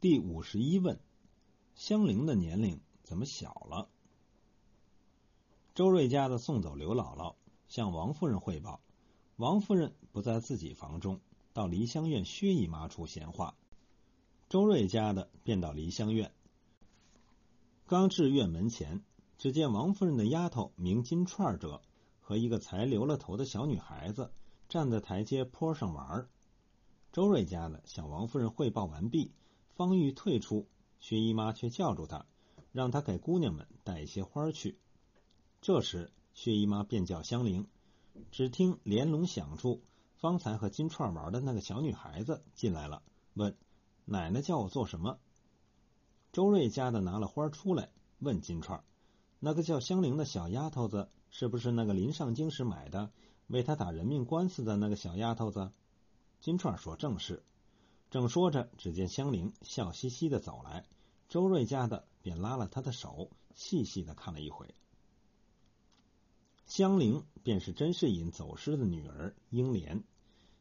第五十一问：香菱的年龄怎么小了？周瑞家的送走刘姥姥，向王夫人汇报，王夫人不在自己房中，到梨香院薛姨妈处闲话。周瑞家的便到梨香院，刚至院门前，只见王夫人的丫头名金串者和一个才留了头的小女孩子站在台阶坡上玩。周瑞家的向王夫人汇报完毕，方玉退出，薛姨妈却叫住她，让她给姑娘们带一些花去。这时，薛姨妈便叫香菱，只听连笼响处，方才和金串玩的那个小女孩子进来了，问。奶奶叫我做什么？周瑞家的拿了花出来，问金钏：“那个叫香菱的小丫头子，是不是那个临上京时买的，为他打人命官司的那个小丫头子？”金钏说：“正是。”正说着，只见香菱笑嘻嘻的走来，周瑞家的便拉了她的手，细细的看了一回。香菱便是甄士隐走失的女儿英莲，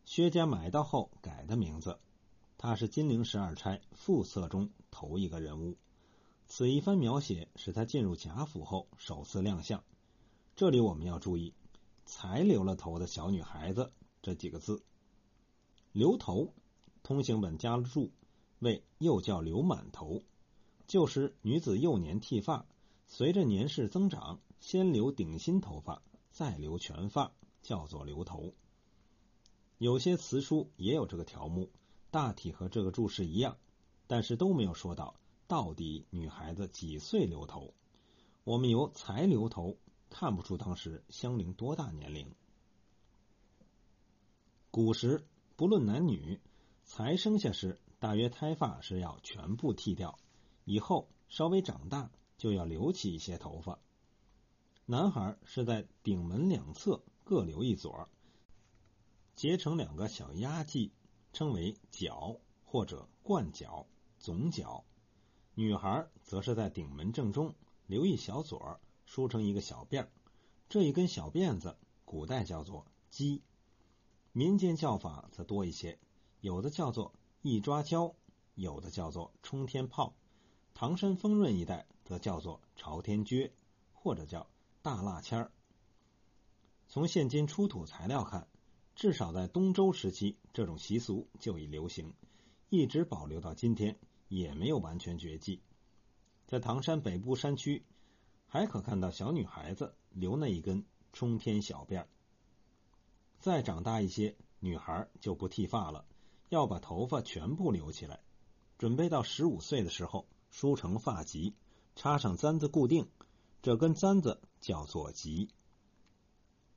薛家买到后改的名字。她是金陵十二钗副册中头一个人物，此一番描写使她进入贾府后首次亮相。这里我们要注意“才留了头的小女孩子”这几个字。留头，通行本加了注，为又叫留满头。旧时女子幼年剃发，随着年事增长，先留顶心头发，再留全发，叫做留头。有些词书也有这个条目。大体和这个注释一样，但是都没有说到到底女孩子几岁留头。我们由才留头看不出当时香菱多大年龄。古时不论男女，才生下时大约胎发是要全部剃掉，以后稍微长大就要留起一些头发。男孩是在顶门两侧各留一撮，结成两个小压髻。称为角或者冠角、总角，女孩则是在顶门正中留一小撮，梳成一个小辫儿。这一根小辫子，古代叫做髻，民间叫法则多一些，有的叫做一抓胶，有的叫做冲天炮。唐山丰润一带则叫做朝天撅，或者叫大蜡签儿。从现今出土材料看。至少在东周时期，这种习俗就已流行，一直保留到今天，也没有完全绝迹。在唐山北部山区，还可看到小女孩子留那一根冲天小辫儿再长大一些，女孩就不剃发了，要把头发全部留起来，准备到十五岁的时候梳成发髻，插上簪子固定。这根簪子叫做髻。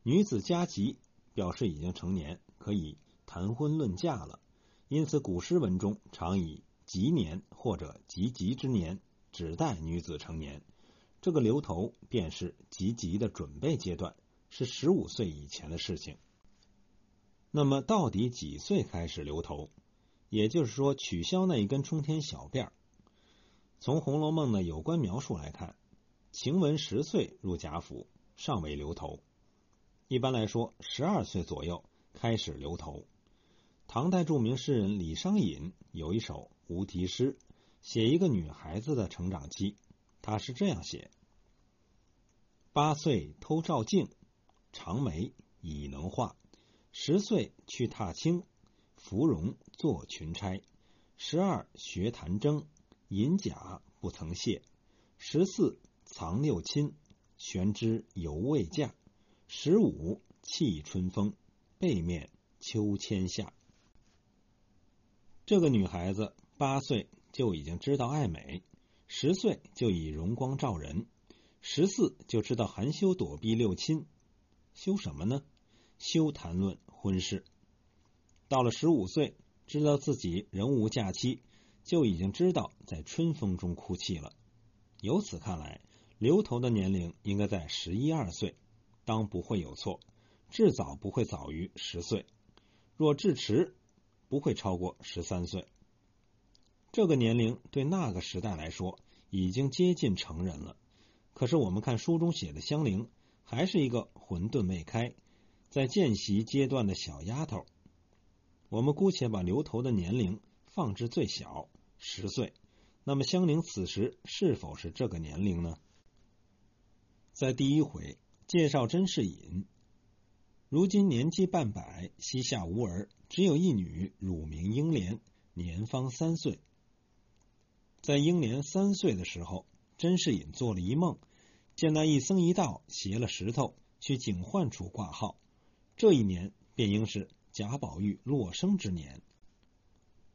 女子加髻。表示已经成年，可以谈婚论嫁了。因此，古诗文中常以“及年”或者“及笄之年”指代女子成年。这个留头便是及笄的准备阶段，是十五岁以前的事情。那么，到底几岁开始留头？也就是说，取消那一根冲天小辫儿。从《红楼梦》的有关描述来看，晴雯十岁入贾府，尚未留头。一般来说，十二岁左右开始留头。唐代著名诗人李商隐有一首无题诗，写一个女孩子的成长期。他是这样写：八岁偷照镜，长眉已能画；十岁去踏青，芙蓉做裙钗；十二学弹筝，银甲不曾卸；十四藏六亲，悬之犹未嫁。十五气春风，背面秋千下。这个女孩子八岁就已经知道爱美，十岁就以容光照人，十四就知道含羞躲避六亲。羞什么呢？休谈论婚事。到了十五岁，知道自己仍无假期，就已经知道在春风中哭泣了。由此看来，留头的年龄应该在十一二岁。当不会有错，至早不会早于十岁，若至迟，不会超过十三岁。这个年龄对那个时代来说已经接近成人了。可是我们看书中写的香菱，还是一个混沌未开，在见习阶段的小丫头。我们姑且把留头的年龄放至最小，十岁。那么香菱此时是否是这个年龄呢？在第一回介绍甄士隐，如今年纪半百，膝下无儿，只有一女，乳名英莲，年方三岁。在英莲三岁的时候，甄士隐做了一梦，见那一僧一道携了石头去警幻处挂号，这一年便应是贾宝玉落生之年。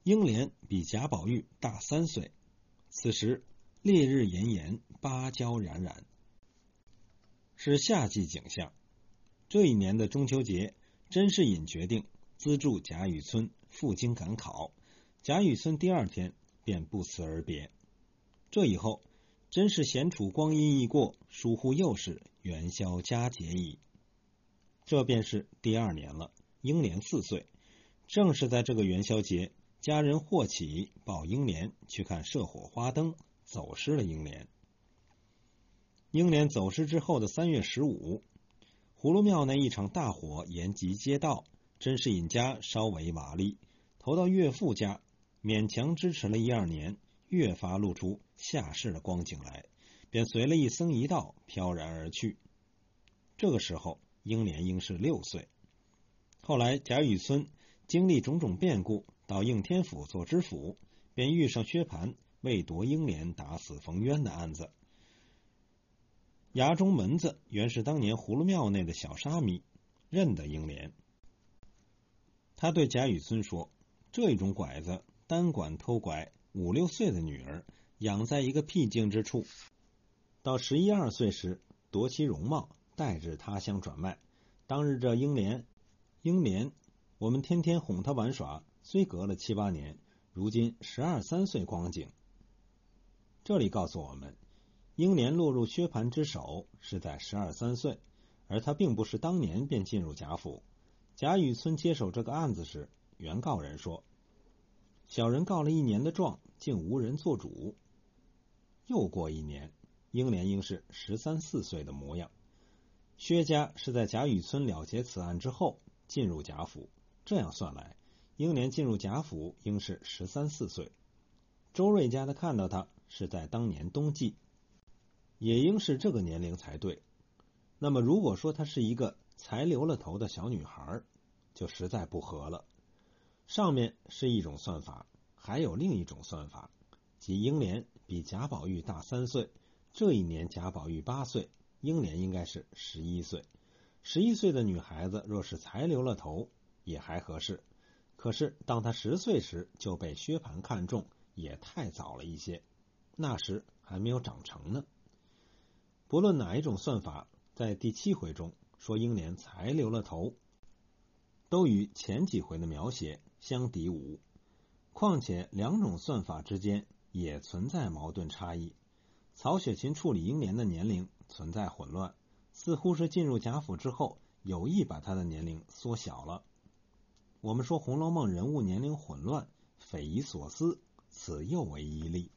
英莲比贾宝玉大三岁。此时烈日炎炎，芭蕉冉冉，是夏季景象。这一年的中秋节，甄士隐决定资助贾雨村赴京赶考。贾雨村第二天便不辞而别。这以后，真是闲处光阴易过，疏忽又是，元宵佳节矣。这便是第二年了。英莲四岁，正是在这个元宵节。家人霍启抱英莲去看射火花灯，走失了英莲。英莲走失之后的三月十五，葫芦庙那一场大火延及街道，甄士隐家稍为瓦砾，投到岳父家，勉强支持了一二年，越发露出下世的光景来，便随了一僧一道飘然而去。这个时候，英莲应是六岁。后来贾雨村经历种种变故。到应天府做知府，便遇上薛蟠为夺英莲打死冯渊的案子。衙中门子原是当年葫芦庙内的小沙弥，认得英莲。他对贾雨村说：“这种拐子单管偷拐五六岁的女儿，养在一个僻静之处，到十一二岁时夺其容貌，带至他乡转卖。当日这英莲，英莲，我们天天哄她玩耍。”虽隔了七八年，如今十二三岁光景。这里告诉我们，英莲落入薛蟠之手是在十二三岁，而他并不是当年便进入贾府。贾雨村接手这个案子时，原告人说：“小人告了一年的状，竟无人做主。”又过一年，英莲应是十三四岁的模样。薛家是在贾雨村了结此案之后进入贾府，这样算来。英莲进入贾府应是十三四岁，周瑞家的看到她是在当年冬季，也应是这个年龄才对。那么如果说她是一个才留了头的小女孩，就实在不合了。上面是一种算法，还有另一种算法，即英莲比贾宝玉大三岁，这一年贾宝玉八岁，英莲应该是十一岁。十一岁的女孩子若是才留了头，也还合适。可是，当她十岁时就被薛蟠看中，也太早了一些。那时还没有长成呢。不论哪一种算法，在第七回中说英莲才留了头，都与前几回的描写相抵五。况且两种算法之间也存在矛盾差异。曹雪芹处理英莲的年龄存在混乱，似乎是进入贾府之后有意把他的年龄缩小了。我们说《红楼梦》人物年龄混乱，匪夷所思，此又为一例。